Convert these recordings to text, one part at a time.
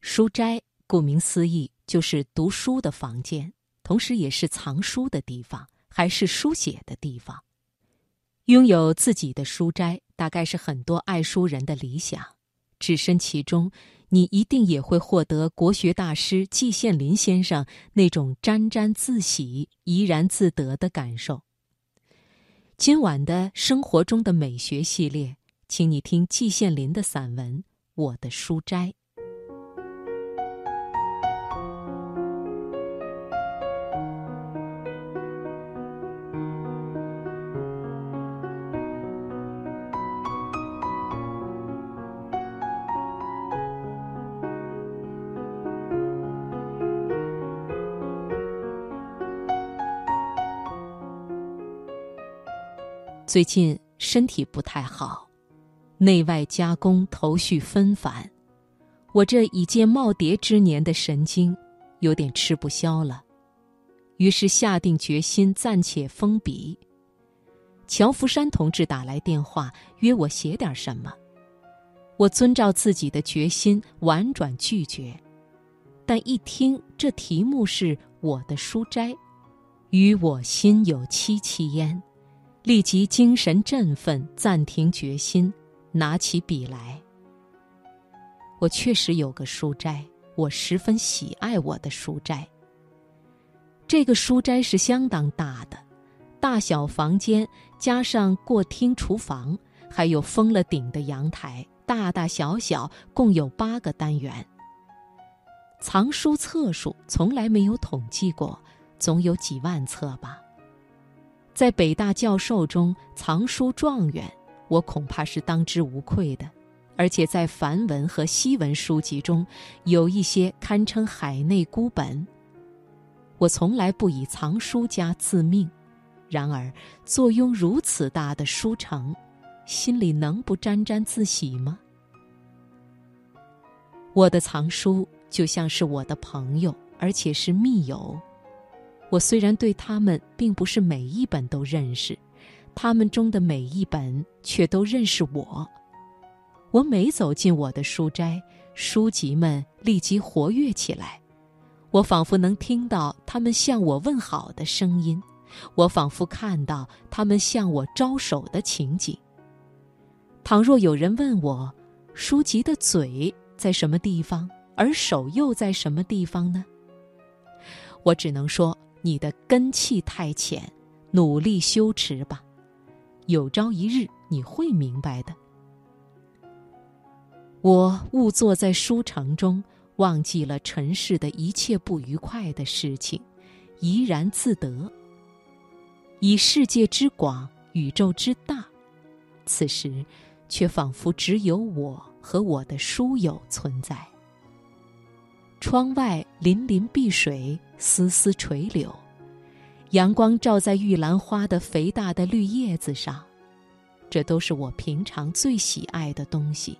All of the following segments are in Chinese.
书斋顾名思义就是读书的房间，同时也是藏书的地方，还是书写的地方。拥有自己的书斋，大概是很多爱书人的理想。置身其中，你一定也会获得国学大师季羡林先生那种沾沾自喜、怡然自得的感受。今晚的生活中的美学系列，请你听季羡林的散文《我的书斋》。最近身体不太好，内外夹攻，头绪纷繁，我这已届耄耋之年的神经有点吃不消了，于是下定决心暂且封笔。乔福山同志打来电话，约我写点什么，我遵照自己的决心婉转拒绝，但一听这题目是我的书斋，与我心有戚戚焉。立即精神振奋，暂停决心，拿起笔来。我确实有个书斋，我十分喜爱我的书斋。这个书斋是相当大的，大小房间加上过厅、厨房，还有封了顶的阳台，大大小小共有八个单元。藏书册数从来没有统计过，总有几万册吧。在北大教授中藏书状元，我恐怕是当之无愧的。而且在梵文和西文书籍中，有一些堪称海内孤本。我从来不以藏书家自命，然而坐拥如此大的书城，心里能不沾沾自喜吗？我的藏书就像是我的朋友，而且是密友。我虽然对他们并不是每一本都认识，他们中的每一本却都认识我。我每走进我的书斋，书籍们立即活跃起来，我仿佛能听到他们向我问好的声音，我仿佛看到他们向我招手的情景。倘若有人问我，书籍的嘴在什么地方，而手又在什么地方呢？我只能说。你的根气太浅，努力修持吧，有朝一日你会明白的。我误坐在书城中，忘记了尘世的一切不愉快的事情，怡然自得。以世界之广，宇宙之大，此时却仿佛只有我和我的书友存在。窗外粼粼碧水，丝丝垂柳，阳光照在玉兰花的肥大的绿叶子上，这都是我平常最喜爱的东西，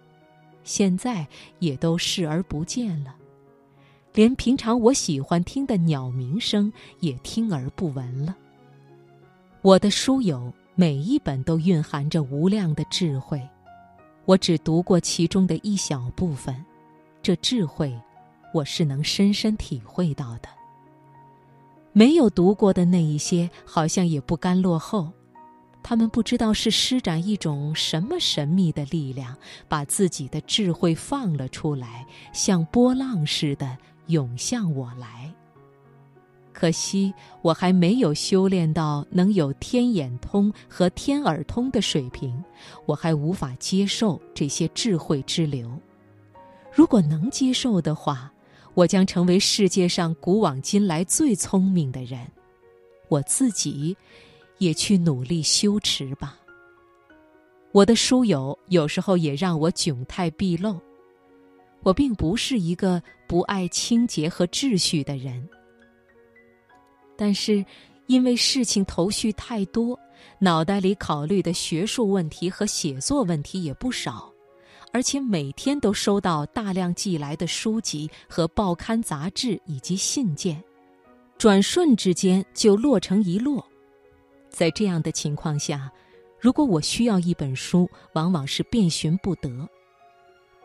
现在也都视而不见了。连平常我喜欢听的鸟鸣声也听而不闻了。我的书友每一本都蕴含着无量的智慧，我只读过其中的一小部分，这智慧。我是能深深体会到的。没有读过的那一些，好像也不甘落后。他们不知道是施展一种什么神秘的力量，把自己的智慧放了出来，像波浪似的涌向我来。可惜我还没有修炼到能有天眼通和天耳通的水平，我还无法接受这些智慧之流。如果能接受的话，我将成为世界上古往今来最聪明的人，我自己也去努力修持吧。我的书友有时候也让我窘态毕露。我并不是一个不爱清洁和秩序的人，但是因为事情头绪太多，脑袋里考虑的学术问题和写作问题也不少。而且每天都收到大量寄来的书籍和报刊杂志以及信件，转瞬之间就落成一摞。在这样的情况下，如果我需要一本书，往往是遍寻不得。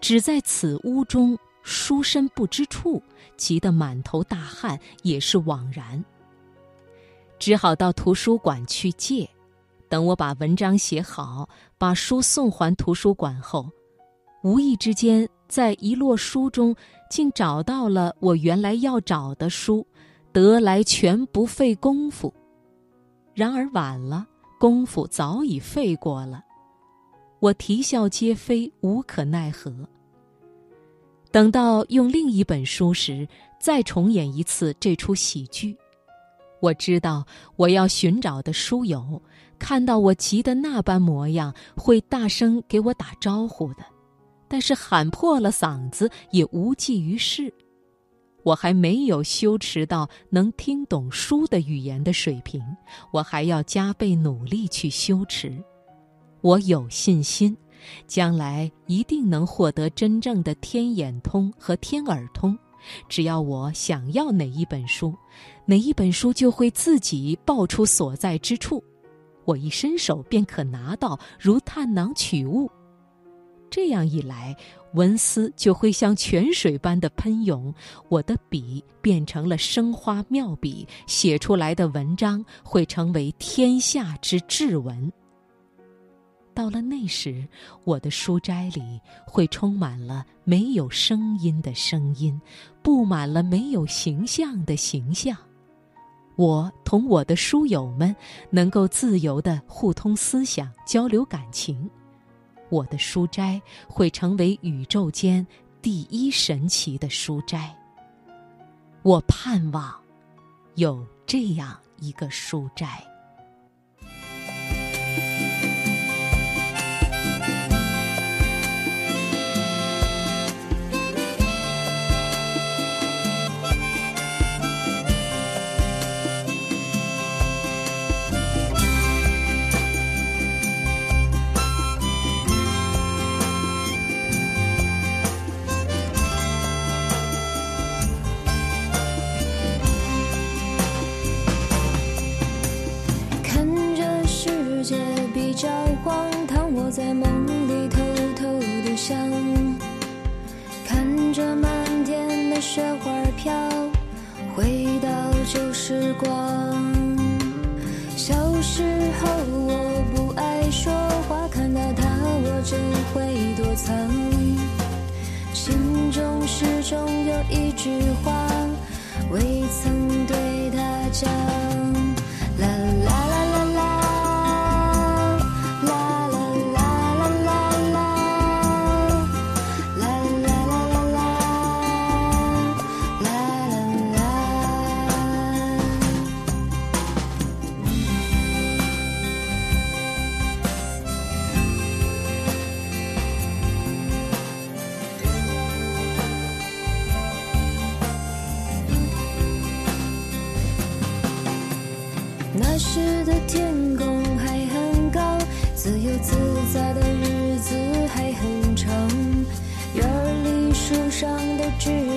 只在此屋中，书身不知处，急得满头大汗，也是枉然。只好到图书馆去借。等我把文章写好，把书送还图书馆后，无意之间在一摞书中，竟找到了我原来要找的书，得来全不费功夫。然而晚了，功夫早已费过了，我啼笑皆非，无可奈何。等到用另一本书时，再重演一次这出喜剧。我知道我要寻找的书友，看到我急的那般模样，会大声给我打招呼的，但是喊破了嗓子也无济于事。我还没有羞耻到能听懂书的语言的水平，我还要加倍努力去修持。我有信心。将来一定能获得真正的天眼通和天耳通。只要我想要哪一本书，哪一本书就会自己报出所在之处，我一伸手便可拿到，如探囊取物。这样一来，文思就会像泉水般的喷涌，我的笔变成了生花妙笔，写出来的文章会成为天下之至文。到了那时，我的书斋里会充满了没有声音的声音，布满了没有形象的形象。我同我的书友们能够自由地互通思想、交流感情。我的书斋会成为宇宙间第一神奇的书斋。我盼望有这样一个书斋。时光。小时候我不爱说话，看到他我就会躲藏，心中始终有一句话，未曾对他讲。去。